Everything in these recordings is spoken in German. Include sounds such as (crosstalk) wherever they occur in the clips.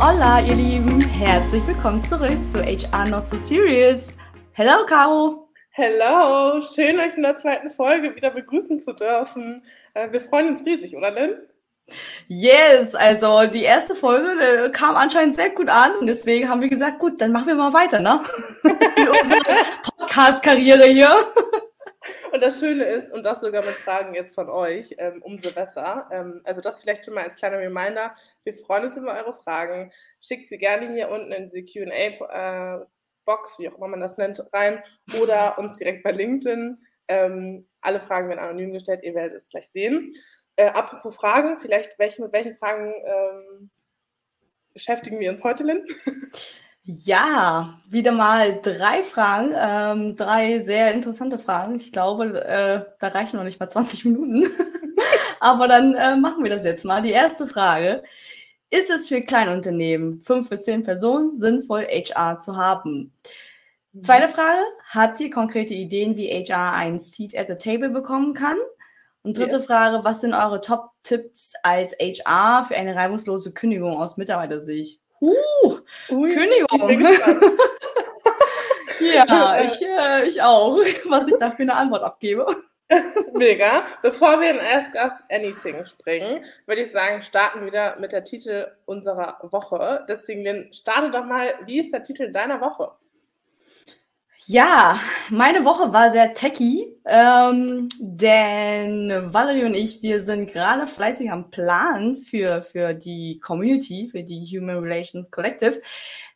Hola, ihr Lieben, herzlich willkommen zurück zu HR Not So Serious. Hello, Caro. Hello, schön euch in der zweiten Folge wieder begrüßen zu dürfen. Äh, wir freuen uns riesig, oder Lynn? Yes, also die erste Folge äh, kam anscheinend sehr gut an und deswegen haben wir gesagt, gut, dann machen wir mal weiter, ne? (laughs) In unserer Podcast-Karriere hier. Und das Schöne ist, und das sogar mit Fragen jetzt von euch, ähm, umso besser. Ähm, also das vielleicht schon mal als kleiner Reminder. Wir freuen uns über eure Fragen. Schickt sie gerne hier unten in die Q&A-Box, wie auch immer man das nennt, rein oder uns direkt bei LinkedIn. Ähm, alle Fragen werden anonym gestellt, ihr werdet es gleich sehen. Äh, apropos Fragen, vielleicht welche, mit welchen Fragen ähm, beschäftigen wir uns heute, Lynn? (laughs) Ja, wieder mal drei Fragen, ähm, drei sehr interessante Fragen. Ich glaube, äh, da reichen noch nicht mal 20 Minuten. (laughs) Aber dann äh, machen wir das jetzt mal. Die erste Frage. Ist es für Kleinunternehmen, fünf bis zehn Personen, sinnvoll, HR zu haben? Mhm. Zweite Frage. Habt ihr konkrete Ideen, wie HR ein Seat at the Table bekommen kann? Und dritte yes. Frage. Was sind eure Top-Tipps als HR für eine reibungslose Kündigung aus Mitarbeitersicht? Uh, Ui, Kündigung. Ich (laughs) ja, ich, äh, ich auch, (laughs) was ich da für eine Antwort abgebe. (laughs) Mega. Bevor wir in Ask Us Anything springen, würde ich sagen, starten wieder mit der Titel unserer Woche. Deswegen, starte doch mal, wie ist der Titel deiner Woche? Ja, meine Woche war sehr techy, ähm, denn Valerie und ich, wir sind gerade fleißig am Plan für, für die Community, für die Human Relations Collective,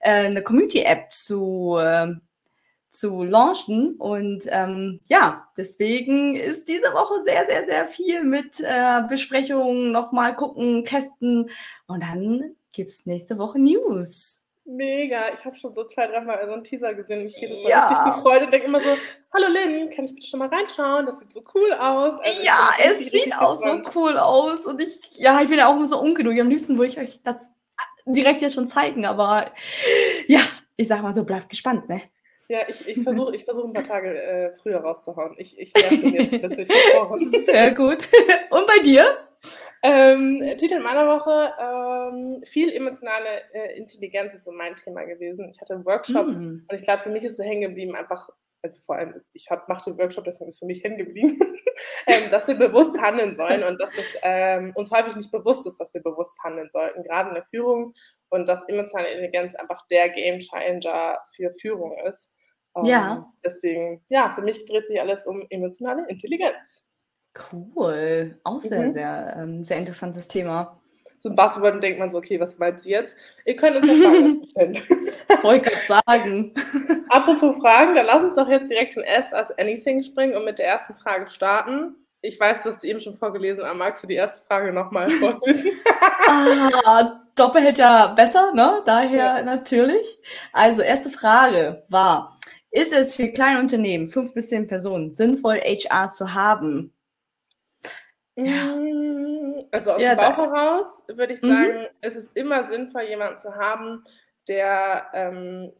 äh, eine Community-App zu, äh, zu launchen. Und ähm, ja, deswegen ist diese Woche sehr, sehr, sehr viel mit äh, Besprechungen, nochmal gucken, testen und dann gibt's nächste Woche News. Mega, ich habe schon so zwei, dreimal so einen Teaser gesehen und mich jedes Mal ja. richtig gefreut und denke immer so, hallo Lynn, kann ich bitte schon mal reinschauen? Das sieht so cool aus. Also ja, es sieht auch so cool aus und ich, ja, ich bin ja auch immer so ungeduldig. Am liebsten würde ich euch das direkt jetzt schon zeigen, aber ja, ich sag mal so, bleibt gespannt, ne? Ja, ich, ich (laughs) versuche ich versuch ein paar Tage äh, früher rauszuhauen. Ich, ich nerv jetzt ein bisschen. (laughs) Sehr gut. Und bei dir? Ähm, Titel meiner Woche, ähm, viel emotionale äh, Intelligenz ist so mein Thema gewesen. Ich hatte einen Workshop mm. und ich glaube, für mich ist so hängen geblieben, einfach, also vor allem, ich hab, mache den Workshop, deswegen ist für mich hängen geblieben, (laughs) ähm, dass wir bewusst handeln sollen und dass es ähm, uns häufig nicht bewusst ist, dass wir bewusst handeln sollten, gerade in der Führung und dass emotionale Intelligenz einfach der Game Changer für Führung ist. ja. Ähm, deswegen, ja, für mich dreht sich alles um emotionale Intelligenz. Cool. Auch sehr, Mhm. sehr, ähm, sehr interessantes Thema. So ein Buzzword denkt man so: „Okay, was meint sie jetzt?“ Ihr könnt uns ja Fragen stellen. (laughs) Wollte sagen. (laughs) Apropos Fragen, dann lass uns doch jetzt direkt in Ask Us Anything springen und mit der ersten Frage starten. Ich weiß, du hast sie eben schon vorgelesen, aber magst du die erste Frage noch mal (laughs) vorlesen? Ah, doppelt ja besser, ne? Daher Ja. natürlich. Also, erste Frage war: Ist es für kleine Unternehmen, 5 bis 10 Personen, sinnvoll, HR zu haben? Ja. Hm, also aus ja, dem Bauch heraus würde ich mhm. sagen, mhm. es ist immer sinnvoll, jemanden zu haben, der ähm,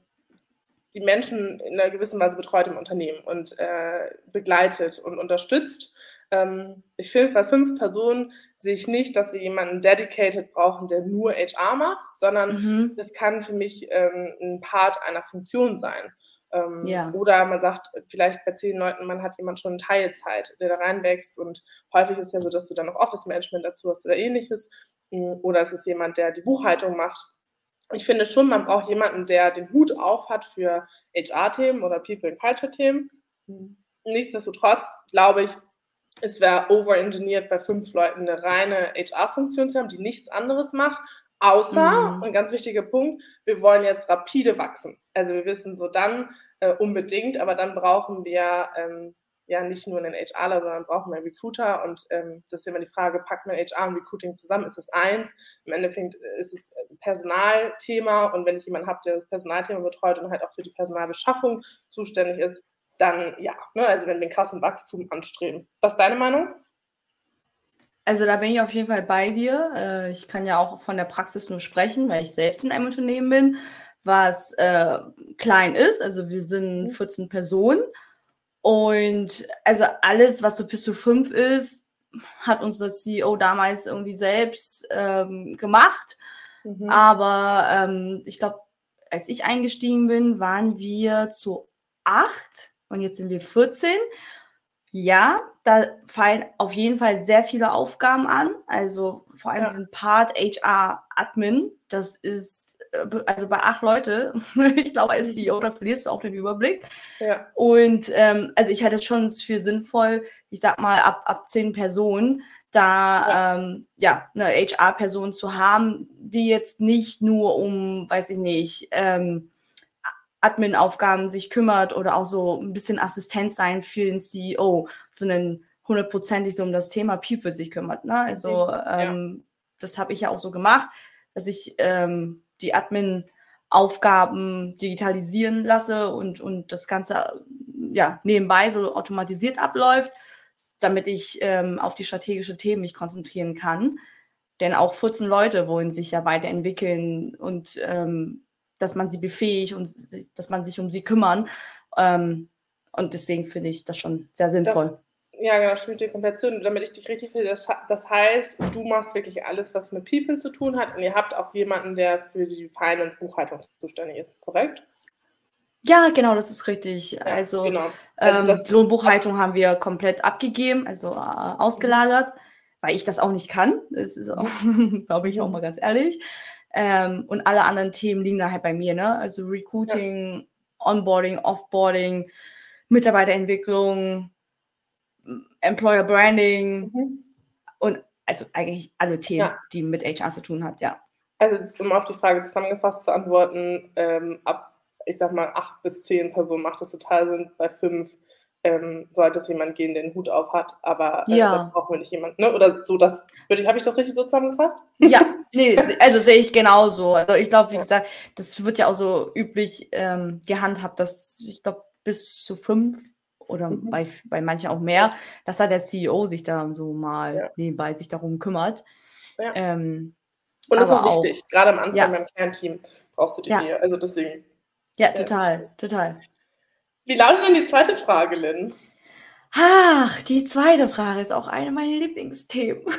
die Menschen in einer gewissen Weise betreut im Unternehmen und äh, begleitet und unterstützt. Ähm, ich finde, bei fünf Personen sehe ich nicht, dass wir jemanden dedicated brauchen, der nur HR macht, sondern mhm. das kann für mich ähm, ein Part einer Funktion sein. Ähm, ja. Oder man sagt, vielleicht bei zehn Leuten, man hat jemand schon Teilzeit, der da reinwächst und häufig ist es ja so, dass du dann noch Office-Management dazu hast oder ähnliches. Mm, oder es ist jemand, der die Buchhaltung macht. Ich finde schon, man braucht jemanden, der den Hut auf hat für HR-Themen oder People-and-Culture-Themen. Mm. Nichtsdestotrotz glaube ich, es wäre overengineert, bei fünf Leuten eine reine HR-Funktion zu haben, die nichts anderes macht, Außer, mhm. ein ganz wichtiger Punkt, wir wollen jetzt rapide wachsen. Also wir wissen so dann äh, unbedingt, aber dann brauchen wir ähm, ja nicht nur einen HRler, sondern brauchen wir einen Recruiter. Und ähm, das ist immer die Frage, packt man HR und Recruiting zusammen? Ist es eins? Im Endeffekt ist es ein Personalthema. Und wenn ich jemanden habe, der das Personalthema betreut und halt auch für die Personalbeschaffung zuständig ist, dann ja, ne? also wenn wir einen krassen Wachstum anstreben. Was ist deine Meinung? Also da bin ich auf jeden Fall bei dir. Äh, ich kann ja auch von der Praxis nur sprechen, weil ich selbst in einem Unternehmen bin, was äh, klein ist. Also wir sind 14 mhm. Personen. Und also alles, was so bis zu fünf ist, hat uns das CEO damals irgendwie selbst ähm, gemacht. Mhm. Aber ähm, ich glaube, als ich eingestiegen bin, waren wir zu acht und jetzt sind wir 14. Ja, da fallen auf jeden Fall sehr viele Aufgaben an. Also vor allem ja. diesen Part HR Admin, das ist äh, also bei acht Leute, (laughs) ich glaube, als CEO, da verlierst du auch den Überblick. Ja. Und ähm, also ich halte es schon für sinnvoll, ich sag mal, ab, ab zehn Personen da ja, ähm, ja eine HR-Person zu haben, die jetzt nicht nur um, weiß ich nicht, ähm, Admin-Aufgaben sich kümmert oder auch so ein bisschen Assistent sein für den CEO, sondern hundertprozentig so um das Thema People sich kümmert. Ne? Also ähm, das habe ich ja auch so gemacht, dass ich ähm, die Admin-Aufgaben digitalisieren lasse und, und das Ganze ja nebenbei so automatisiert abläuft damit ich ähm, auf die strategischen Themen mich konzentrieren kann. Denn auch 14 Leute wollen sich ja weiterentwickeln und ähm, dass man sie befähigt und dass man sich um sie kümmern. Ähm, und deswegen finde ich das schon sehr sinnvoll. Das, ja, genau, stimmt dir komplett zu. Damit ich dich richtig finde, das, das, heißt, du machst wirklich alles, was mit People zu tun hat und ihr habt auch jemanden, der für die Finance-Buchhaltung zuständig ist, korrekt? Ja, genau, das ist richtig. Ja, also, genau. also ähm, Lohnbuchhaltung haben wir komplett abgegeben, also äh, ausgelagert, weil ich das auch nicht kann. Das ist auch, (laughs) glaube ich, auch mal ganz ehrlich. Ähm, und alle anderen Themen liegen da halt bei mir, ne? Also Recruiting, ja. Onboarding, Offboarding, Mitarbeiterentwicklung, Employer Branding mhm. und also eigentlich alle Themen, ja. die mit HR zu tun hat, ja. Also um auf die Frage zusammengefasst zu antworten, ähm, ab ich sag mal, acht bis zehn Personen macht das total Sinn. Bei fünf ähm, sollte es jemand gehen, der den Hut auf hat, aber äh, ja. da brauchen wir nicht jemanden. Ne? Oder so, das habe ich das richtig so zusammengefasst? Ja, (laughs) nee, (laughs) also sehe ich genauso. Also ich glaube, wie gesagt, das wird ja auch so üblich ähm, gehandhabt, dass ich glaube, bis zu fünf oder mhm. bei, bei manchen auch mehr, dass da der CEO sich da so mal ja. nebenbei sich darum kümmert. Ja. Ähm, und das ist auch wichtig, auch, gerade am Anfang ja. beim Kernteam brauchst du die ja. Also deswegen ja, total, wichtig. total. Wie lautet denn die zweite Frage, Lynn? Ach, die zweite Frage ist auch eine meiner Lieblingsthemen. (laughs)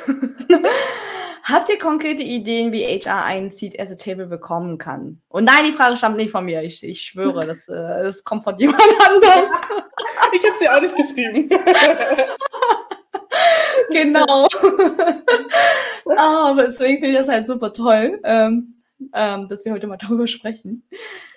Habt ihr konkrete Ideen, wie HR einen Seat as a Table bekommen kann? Und nein, die Frage stammt nicht von mir. Ich, ich schwöre, das, äh, das kommt von (laughs) jemand anders. ich habe sie auch nicht geschrieben. (laughs) genau. (laughs) Aber deswegen finde ich das halt super toll, ähm, ähm, dass wir heute mal darüber sprechen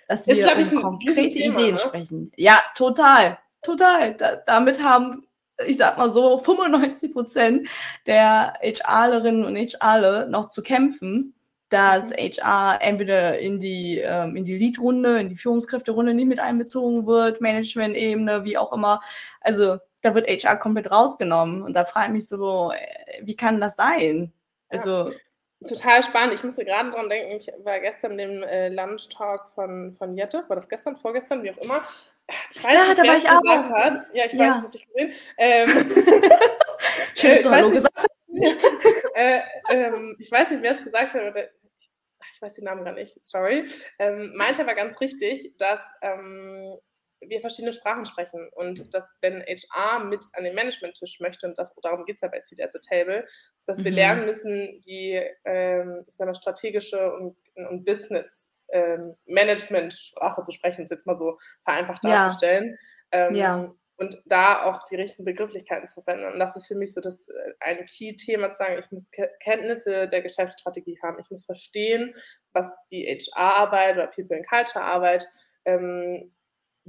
dass wir ist, um konkrete Ideen ne? sprechen. Ja, total, total. Da, damit haben, ich sag mal so, 95 Prozent der HRlerinnen und HRler noch zu kämpfen, dass HR mhm. entweder in die, ähm, in die Lead-Runde, in die Führungskräfte-Runde nicht mit einbezogen wird, Management-Ebene, wie auch immer. Also da wird HR komplett rausgenommen. Und da frage ich mich so, äh, wie kann das sein? Also. Ja. Total spannend. Ich musste gerade dran denken, ich war gestern im äh, Lunch-Talk von, von Jette, war das gestern, vorgestern, wie auch immer. Ich weiß ja, nicht, da wer war ich auch. Hat. Ja, ich ja. weiß, das ich gesehen. Ähm, (laughs) Schön, dass du Hallo gesagt (laughs) nicht. äh, ähm, ich weiß nicht, wer es gesagt hat, oder ich weiß den Namen gar nicht, sorry. Ähm, meinte aber ganz richtig, dass ähm, wir verschiedene Sprachen sprechen und dass wenn HR mit an den Management-Tisch möchte, und das, darum geht es ja bei Seat at the Table, dass wir mhm. lernen müssen, die ähm, ich sag mal, strategische und, und Business ähm, Management-Sprache zu sprechen, ist jetzt mal so vereinfacht darzustellen. Ja. Ähm, ja. Und da auch die richtigen Begrifflichkeiten zu verwenden. Und das ist für mich so das äh, ein Key-Thema zu sagen, ich muss Kenntnisse der Geschäftsstrategie haben. Ich muss verstehen, was die HR-Arbeit oder People and Culture-Arbeit ähm,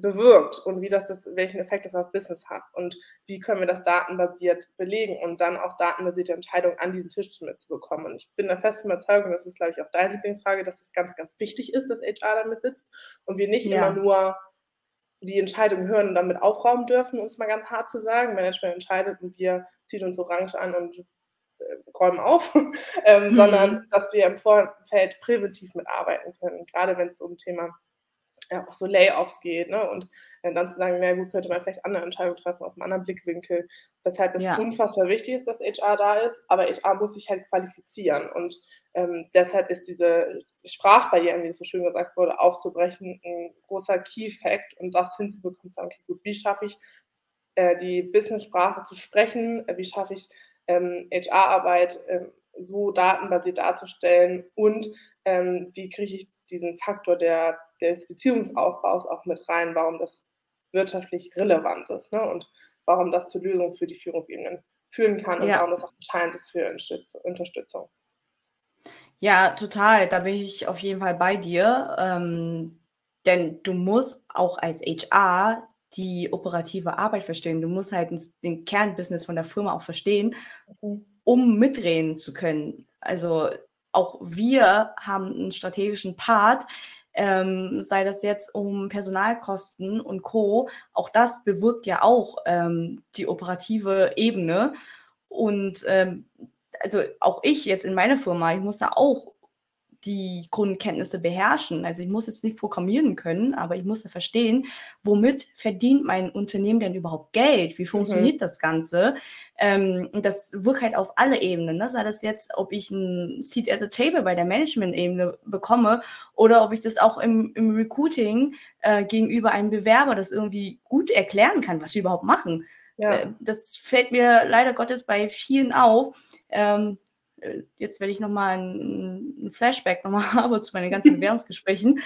bewirkt und wie das, das welchen Effekt das auf Business hat und wie können wir das datenbasiert belegen und dann auch datenbasierte Entscheidungen an diesen Tisch mitzubekommen. Und ich bin der festen Überzeugung, das ist, glaube ich, auch deine Lieblingsfrage, dass es ganz, ganz wichtig ist, dass HR damit sitzt und wir nicht ja. immer nur die Entscheidung hören und damit aufräumen dürfen, um es mal ganz hart zu sagen. Management entscheidet und wir ziehen uns orange an und äh, räumen auf, (laughs) ähm, mhm. sondern dass wir im Vorfeld präventiv mitarbeiten können, gerade wenn es um Thema ja, auch so Layoffs geht, ne? Und äh, dann zu sagen, na gut, könnte man vielleicht andere Entscheidungen treffen aus einem anderen Blickwinkel, weshalb es ja. unfassbar wichtig ist, dass HR da ist, aber HR muss sich halt qualifizieren. Und ähm, deshalb ist diese Sprachbarriere, wie es so schön gesagt wurde, aufzubrechen, ein großer Key-Fact. Und das hinzubekommen, zu sagen, okay, gut, wie schaffe ich äh, die Business-Sprache zu sprechen, wie schaffe ich ähm, HR-Arbeit ähm, so datenbasiert darzustellen? Und ähm, wie kriege ich diesen Faktor der, des Beziehungsaufbaus auch mit rein, warum das wirtschaftlich relevant ist ne? und warum das zur Lösung für die Führungsebenen führen kann und ja. warum das auch entscheidend ist für Unterstützung. Ja, total. Da bin ich auf jeden Fall bei dir. Ähm, denn du musst auch als HR die operative Arbeit verstehen. Du musst halt den Kernbusiness von der Firma auch verstehen, um mitreden zu können. Also auch wir haben einen strategischen Part, ähm, sei das jetzt um Personalkosten und Co. Auch das bewirkt ja auch ähm, die operative Ebene. Und ähm, also auch ich jetzt in meiner Firma, ich muss da auch die Grundkenntnisse beherrschen. Also ich muss jetzt nicht programmieren können, aber ich muss ja verstehen, womit verdient mein Unternehmen denn überhaupt Geld? Wie funktioniert mhm. das Ganze? Ähm, und das wirkt halt auf alle Ebenen. Ne? Sei das jetzt, ob ich ein Seat at the Table bei der Management-Ebene bekomme oder ob ich das auch im, im Recruiting äh, gegenüber einem Bewerber das irgendwie gut erklären kann, was wir überhaupt machen. Ja. Das fällt mir leider Gottes bei vielen auf. Ähm, äh, jetzt werde ich nochmal ein, Flashback nochmal (laughs) habe zu meinen ganzen (laughs) Bewerbungsgesprächen.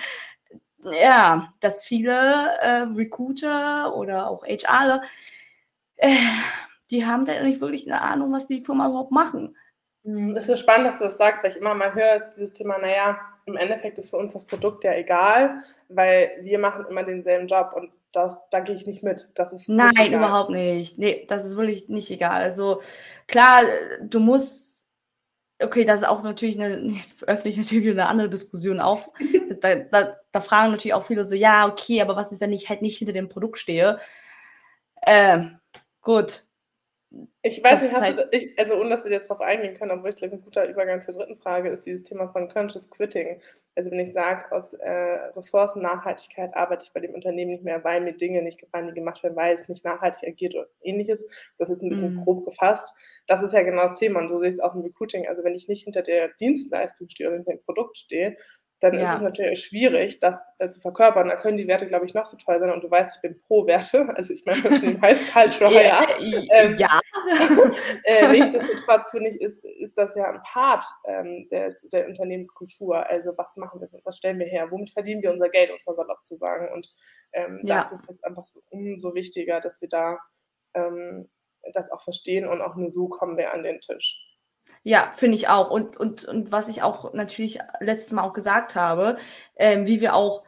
Ja, dass viele äh, Recruiter oder auch HRler, äh, die haben da nicht wirklich eine Ahnung, was die Firma überhaupt machen. Hm, es ist so spannend, dass du das sagst, weil ich immer mal höre, dieses Thema, naja, im Endeffekt ist für uns das Produkt ja egal, weil wir machen immer denselben Job und das, da gehe ich nicht mit. Das ist Nein, nicht überhaupt nicht. Nee, das ist wirklich nicht egal. Also klar, du musst, okay, das ist auch natürlich eine, (laughs) jetzt öffne ich natürlich eine andere Diskussion auf. (laughs) da, da, da, fragen natürlich auch viele so, ja, okay, aber was ist, wenn ich halt nicht hinter dem Produkt stehe? Ähm, gut, ich weiß nicht, hast halt du, ich, also ohne dass wir jetzt darauf eingehen können, obwohl ich glaube, ein guter Übergang zur dritten Frage ist dieses Thema von Conscious Quitting. Also wenn ich sage, aus äh, Ressourcennachhaltigkeit arbeite ich bei dem Unternehmen nicht mehr, weil mir Dinge nicht gefallen, die gemacht werden, weil es nicht nachhaltig agiert oder ähnliches. Das ist ein bisschen mhm. grob gefasst. Das ist ja genau das Thema und so sehe ich es auch im Recruiting. Also wenn ich nicht hinter der Dienstleistung stehe oder hinter dem Produkt stehe, dann ja. ist es natürlich schwierig, das äh, zu verkörpern. Da können die Werte, glaube ich, noch so toll sein. Und du weißt, ich bin pro Werte. (laughs) Also ich meine, das heißt (laughs) Culture ja. Ähm, ja. (laughs) äh, nichtsdestotrotz finde ich, ist, ist das ja ein Part ähm, der, der Unternehmenskultur. Also was machen wir, was stellen wir her, womit verdienen wir unser Geld, um es mal salopp zu sagen. Und ähm, ja. dafür ist es einfach so umso wichtiger, dass wir da ähm, das auch verstehen und auch nur so kommen wir an den Tisch. Ja, finde ich auch. Und, und, und was ich auch natürlich letztes Mal auch gesagt habe, ähm, wie wir auch,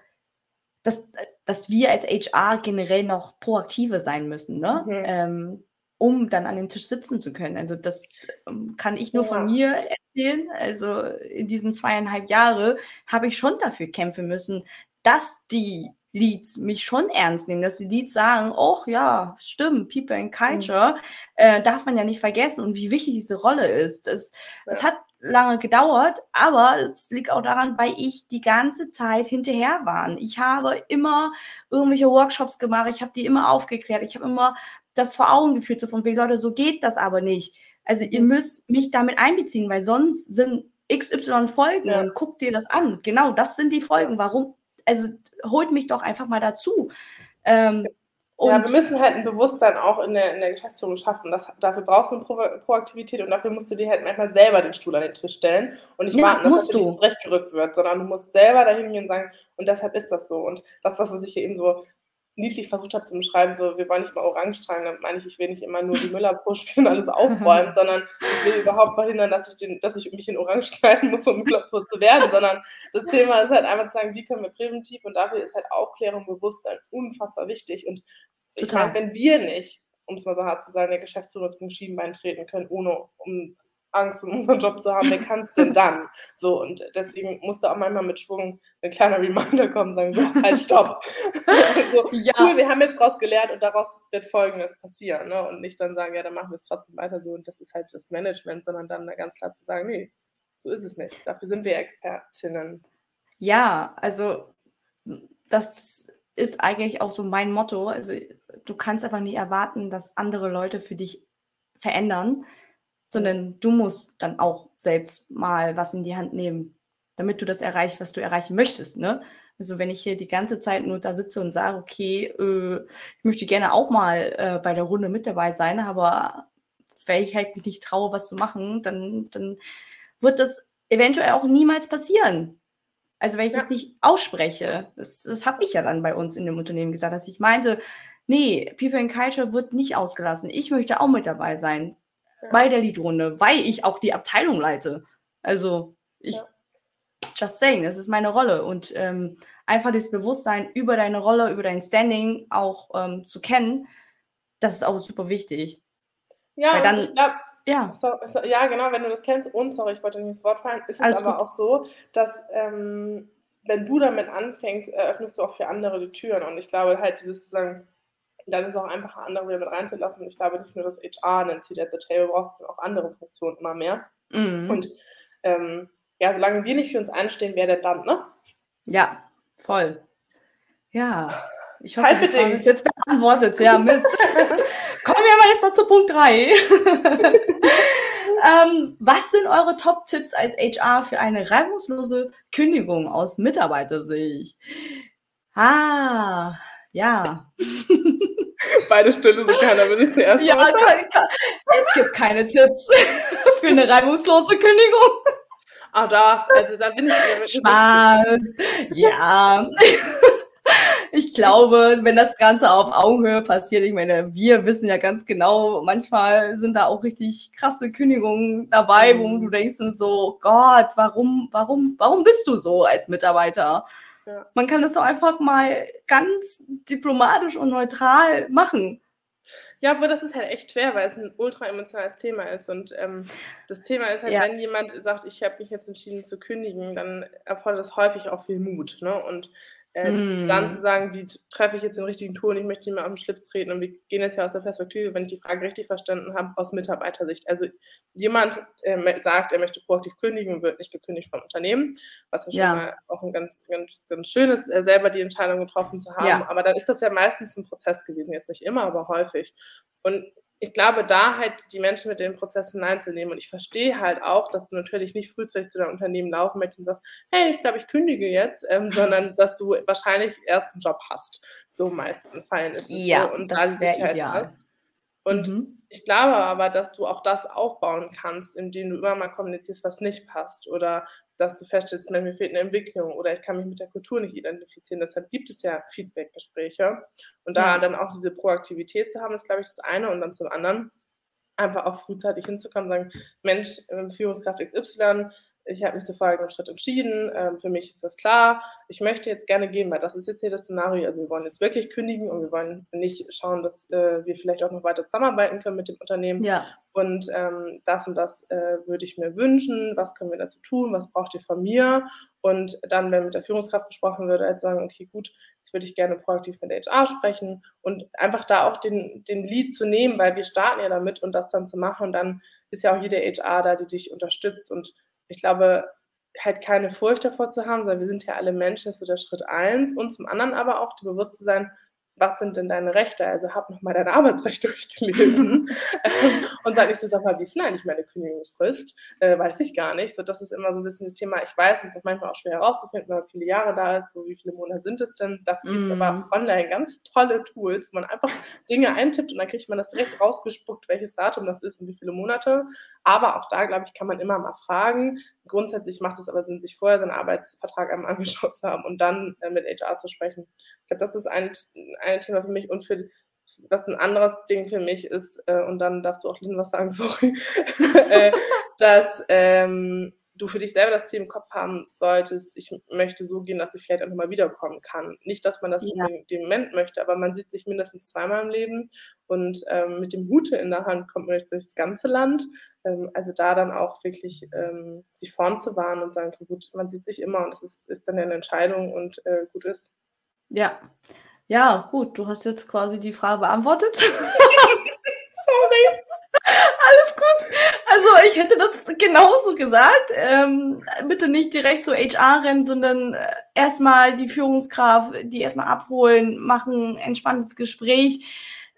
dass, dass wir als HR generell noch proaktive sein müssen, ne? Mhm. Ähm, um dann an den Tisch sitzen zu können. Also das ähm, kann ich nur ja. von mir erzählen. Also in diesen zweieinhalb Jahren habe ich schon dafür kämpfen müssen, dass die Leads mich schon ernst nehmen, dass die Leads sagen, oh ja, stimmt, People and Culture, mhm. äh, darf man ja nicht vergessen und wie wichtig diese Rolle ist. Es, ja. hat lange gedauert, aber es liegt auch daran, weil ich die ganze Zeit hinterher war. Ich habe immer irgendwelche Workshops gemacht, ich habe die immer aufgeklärt, ich habe immer das vor Augen geführt, so von wegen, Leute, so geht das aber nicht. Also ihr mhm. müsst mich damit einbeziehen, weil sonst sind XY Folgen ja. und guckt dir das an. Genau, das sind die Folgen. Warum also holt mich doch einfach mal dazu. Ähm, ja, wir müssen halt ein Bewusstsein auch in der, in der Geschäftsführung schaffen. Das, dafür brauchst du eine Pro Proaktivität und dafür musst du dir halt manchmal selber den Stuhl an den Tisch stellen und nicht ja, warten, dass er für zurechtgerückt wird, sondern du musst selber dahin gehen und sagen, und deshalb ist das so. Und das, was ich hier eben so niedlich versucht habe zu beschreiben, so wir wollen nicht mal orange tragen, damit meine ich, ich will nicht immer nur die Müllabfuhr spielen und alles aufräumen, (laughs) sondern ich will überhaupt verhindern, dass ich, den, dass ich mich in orange kleiden muss, um Müllabfuhr zu werden, sondern das Thema ist halt einfach zu sagen, wie können wir präventiv und dafür ist halt Aufklärung, Bewusstsein unfassbar wichtig und ich meine, wenn wir nicht, um es mal so hart zu sagen, der Geschäftsführer zum Schienbein treten können, ohne um Angst um unseren Job zu haben, wer kann es denn dann? So, und deswegen musste auch manchmal mit Schwung ein kleiner Reminder kommen, sagen, so, halt, stopp. (laughs) so, ja. Cool, wir haben jetzt daraus gelernt und daraus wird Folgendes passieren. Ne? Und nicht dann sagen, ja, dann machen wir es trotzdem weiter so und das ist halt das Management, sondern dann ganz klar zu sagen, nee, so ist es nicht. Dafür sind wir Expertinnen. Ja, also das ist eigentlich auch so mein Motto. Also du kannst einfach nicht erwarten, dass andere Leute für dich verändern sondern du musst dann auch selbst mal was in die Hand nehmen, damit du das erreichst, was du erreichen möchtest. Ne? Also wenn ich hier die ganze Zeit nur da sitze und sage, okay, äh, ich möchte gerne auch mal äh, bei der Runde mit dabei sein, aber wenn ich halt mich nicht traue, was zu machen, dann, dann wird das eventuell auch niemals passieren. Also wenn ich ja. das nicht ausspreche, das, das habe ich ja dann bei uns in dem Unternehmen gesagt, dass ich meinte, nee, People in Culture wird nicht ausgelassen. Ich möchte auch mit dabei sein ja. bei der Liedrunde, weil ich auch die Abteilung leite. Also ich, ja. just saying, das ist meine Rolle. Und ähm, einfach das Bewusstsein über deine Rolle, über dein Standing auch ähm, zu kennen, das ist auch super wichtig. Ja, dann, ich glaube, ja. So, so, ja, genau, wenn du das kennst, und sorry, ich wollte nicht ins Wort fallen, ist Alles es aber gut. auch so, dass ähm, wenn du damit anfängst, eröffnest du auch für andere die Türen. Und ich glaube halt, dieses sagen, dann ist es auch einfacher, andere wieder mit reinzulassen. Ich glaube nicht nur, dass HR Seat at the Table braucht, sondern auch andere Funktionen immer mehr. Mhm. Und ähm, ja, solange wir nicht für uns einstehen, wer denn dann, ne? Ja, voll. Ja. Ich hoffe, Zeitbedingt. Ist jetzt beantwortet. Ja, Mist. (laughs) Kommen wir aber jetzt mal zu Punkt 3. (laughs) ähm, was sind eure Top-Tipps als HR für eine reibungslose Kündigung aus Mitarbeitersicht? Ah, ja. (laughs) (laughs) Beide Stille, so keiner will sich zuerst Ja, kann, kann. es gibt keine Tipps (laughs) für eine reibungslose Kündigung. Ah, da, also da bin ich. Spaß. Ja ich glaube, wenn das Ganze auf Augenhöhe passiert, ich meine, wir wissen ja ganz genau, manchmal sind da auch richtig krasse Kündigungen dabei, wo du denkst so, Gott, warum, warum, warum bist du so als Mitarbeiter? Ja. Man kann das doch einfach mal ganz diplomatisch und neutral machen. Ja, aber das ist halt echt schwer, weil es ein ultra emotionales Thema ist. Und ähm, das Thema ist halt, ja. wenn jemand sagt, ich habe mich jetzt entschieden zu kündigen, dann erfordert das häufig auch viel Mut. Ne? Und äh, mm. Dann zu sagen, wie treffe ich jetzt den richtigen Ton, ich möchte nicht mehr auf den Schlips treten und wir gehen jetzt ja aus der Perspektive, wenn ich die Frage richtig verstanden habe, aus Mitarbeitersicht. Also jemand äh, sagt, er möchte proaktiv kündigen und wird nicht gekündigt vom Unternehmen, was ja schon mal auch ein ganz, ganz, ganz schön ist, äh, selber die Entscheidung getroffen zu haben. Ja. Aber dann ist das ja meistens ein Prozess gewesen, jetzt nicht immer, aber häufig. Und ich glaube, da halt die Menschen mit den Prozessen einzunehmen. Und ich verstehe halt auch, dass du natürlich nicht frühzeitig zu deinem Unternehmen laufen möchtest und sagst, hey, ich glaube, ich kündige jetzt, ähm, (laughs) sondern dass du wahrscheinlich erst einen Job hast. So meisten Fällen ist es ja, so. Und da die Sicherheit ideal. hast. Und mhm. ich glaube aber, dass du auch das aufbauen kannst, indem du immer mal kommunizierst, was nicht passt oder dass du feststellst, mir fehlt eine Entwicklung oder ich kann mich mit der Kultur nicht identifizieren. Deshalb gibt es ja Feedback-Gespräche. Und da ja. dann auch diese Proaktivität zu haben, ist, glaube ich, das eine. Und dann zum anderen einfach auch frühzeitig hinzukommen, sagen, Mensch, ähm, Führungskraft XY, ich habe mich zu folgendem Schritt entschieden. Ähm, für mich ist das klar. Ich möchte jetzt gerne gehen, weil das ist jetzt hier das Szenario. Also wir wollen jetzt wirklich kündigen und wir wollen nicht schauen, dass äh, wir vielleicht auch noch weiter zusammenarbeiten können mit dem Unternehmen. Ja. Und ähm, das und das äh, würde ich mir wünschen. Was können wir dazu tun? Was braucht ihr von mir? Und dann, wenn mit der Führungskraft gesprochen wird, halt sagen, okay, gut, jetzt würde ich gerne proaktiv mit HR sprechen und einfach da auch den, den Lead zu nehmen, weil wir starten ja damit und das dann zu machen. Und dann ist ja auch jede HR da, die dich unterstützt und ich glaube, halt keine Furcht davor zu haben, sondern wir sind ja alle Menschen, das ist so der Schritt eins. Und zum anderen aber auch bewusst zu sein, was sind denn deine Rechte? Also hab nochmal dein Arbeitsrecht (laughs) durchgelesen (laughs) und dann nicht so, sag mal, wie ist denn eigentlich meine Kündigungsfrist? Äh, weiß ich gar nicht. So, das ist immer so ein bisschen ein Thema. Ich weiß, es ist manchmal auch schwer herauszufinden, wenn man viele Jahre da ist, so wie viele Monate sind es denn? Dafür gibt es aber online ganz tolle Tools, wo man einfach Dinge eintippt und dann kriegt man das direkt rausgespuckt, welches Datum das ist und wie viele Monate. Aber auch da, glaube ich, kann man immer mal fragen. Grundsätzlich macht es aber Sinn, sich vorher seinen Arbeitsvertrag einmal (laughs) angeschaut zu haben und dann äh, mit HR zu sprechen. Ich glaube, das ist ein, ein Thema für mich und für was ein anderes Ding für mich ist, äh, und dann darfst du auch Lynn was sagen, (laughs) sorry, äh, dass ähm, du für dich selber das Ziel im Kopf haben solltest, ich möchte so gehen, dass ich vielleicht auch nochmal wiederkommen kann. Nicht, dass man das ja. in dem Moment möchte, aber man sieht sich mindestens zweimal im Leben und ähm, mit dem Hute in der Hand kommt man jetzt durchs ganze Land. Ähm, also da dann auch wirklich ähm, die Form zu wahren und sagen, okay, gut, man sieht sich immer und das ist, ist dann eine Entscheidung und äh, gut ist. Ja. Ja, gut, du hast jetzt quasi die Frage beantwortet. (laughs) Sorry. Alles gut. Also ich hätte das genauso gesagt. Ähm, bitte nicht direkt so HR rennen, sondern äh, erstmal die Führungskraft, die erstmal abholen, machen, entspanntes Gespräch.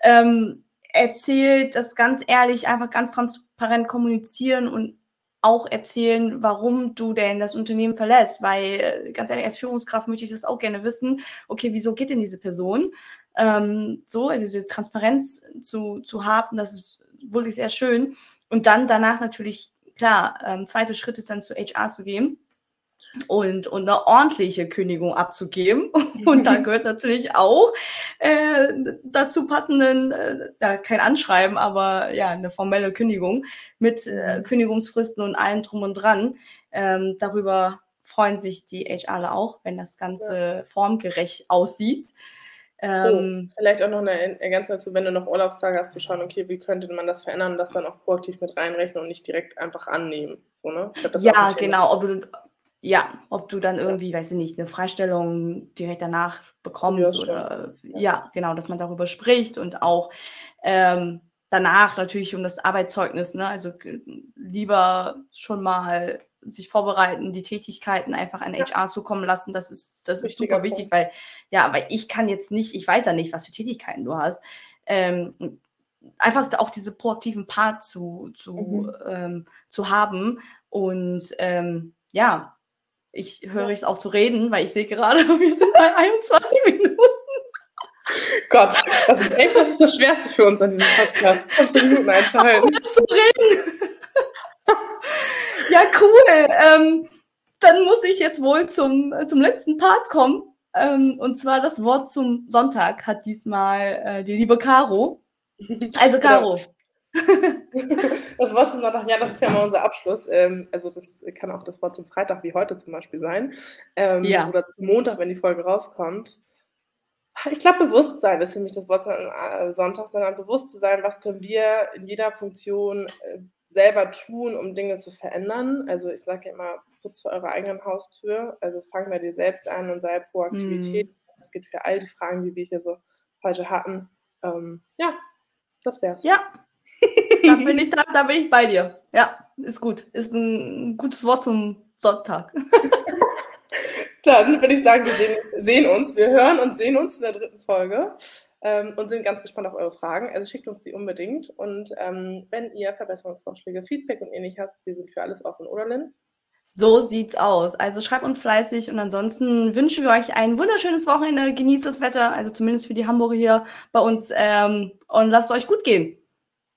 Ähm, erzählt das ganz ehrlich, einfach ganz transparent kommunizieren und auch erzählen, warum du denn das Unternehmen verlässt. Weil, äh, ganz ehrlich, als Führungskraft möchte ich das auch gerne wissen. Okay, wieso geht denn diese Person? Ähm, so, also diese Transparenz zu, zu haben, das ist wirklich sehr schön. Und dann danach natürlich, klar, ähm, zweiter Schritt ist dann zu HR zu gehen und, und eine ordentliche Kündigung abzugeben. (laughs) Und da gehört natürlich auch äh, dazu passenden, äh, kein Anschreiben, aber ja, eine formelle Kündigung mit äh, mhm. Kündigungsfristen und allem drum und dran. Ähm, darüber freuen sich die HRler auch, wenn das Ganze ja. formgerecht aussieht. Ähm, oh, vielleicht auch noch eine Ergänzung dazu, wenn du noch Urlaubstage hast, zu schauen, okay, wie könnte man das verändern und das dann auch proaktiv mit reinrechnen und nicht direkt einfach annehmen. So, ne? ja, genau. Ob du, ja, ob du dann irgendwie, weiß ich nicht, eine Freistellung direkt danach bekommst ja, oder ja. ja. genau, dass man darüber spricht und auch ähm, danach natürlich um das Arbeitszeugnis, ne? Also lieber schon mal sich vorbereiten, die Tätigkeiten einfach an HR zukommen lassen. Das ist, das ist super wichtig, weil, ja, weil ich kann jetzt nicht, ich weiß ja nicht, was für Tätigkeiten du hast. Ähm, einfach auch diese proaktiven Part zu, zu, mhm. ähm, zu haben. Und ähm, ja, ich höre es auf zu reden, weil ich sehe gerade, (laughs) wir sind bei 21 Minuten. Gott, das ist echt, das ist das Schwerste für uns an diesem Podcast, 20 Minuten einzuhalten. zu reden. Ja, cool. Ähm, dann muss ich jetzt wohl zum, zum letzten Part kommen. Ähm, und zwar das Wort zum Sonntag hat diesmal äh, die liebe Caro. (laughs) Also Caro. (laughs) das Wort zum Sonntag, ja, das ist ja mal unser Abschluss. Ähm, also das kann auch das Wort zum Freitag wie heute zum Beispiel sein. Ähm, ja. Oder zum Montag, wenn die Folge rauskommt. Ich glaube, Bewusstsein ist für mich das Wort zum äh, Sonntag, sondern bewusst zu sein, was können wir in jeder Funktion äh, selber tun, um Dinge zu verändern. Also ich sage ja immer, putz vor eurer eigenen Haustür. Also fang bei dir selbst an und sei Proaktivität. Mm. Das geht für all die Fragen, die wir hier so heute hatten. Ähm, ja, das wär's. Ja, da bin ich da, da bin ich bei dir. Ja, ist gut. Ist ein gutes Wort zum Sonntag. (laughs) Dann würde ich sagen, wir sehen, sehen, uns, wir hören und sehen uns in der dritten Folge ähm, und sind ganz gespannt auf eure Fragen. Also schickt uns die unbedingt. Und ähm, wenn ihr Verbesserungsvorschläge, Feedback und ähnlich hast, wir sind für alles offen, oder Lynn? So sieht's aus. Also schreibt uns fleißig und ansonsten wünschen wir euch ein wunderschönes Wochenende. Genießt das Wetter, also zumindest für die Hamburger hier bei uns ähm, und lasst es euch gut gehen.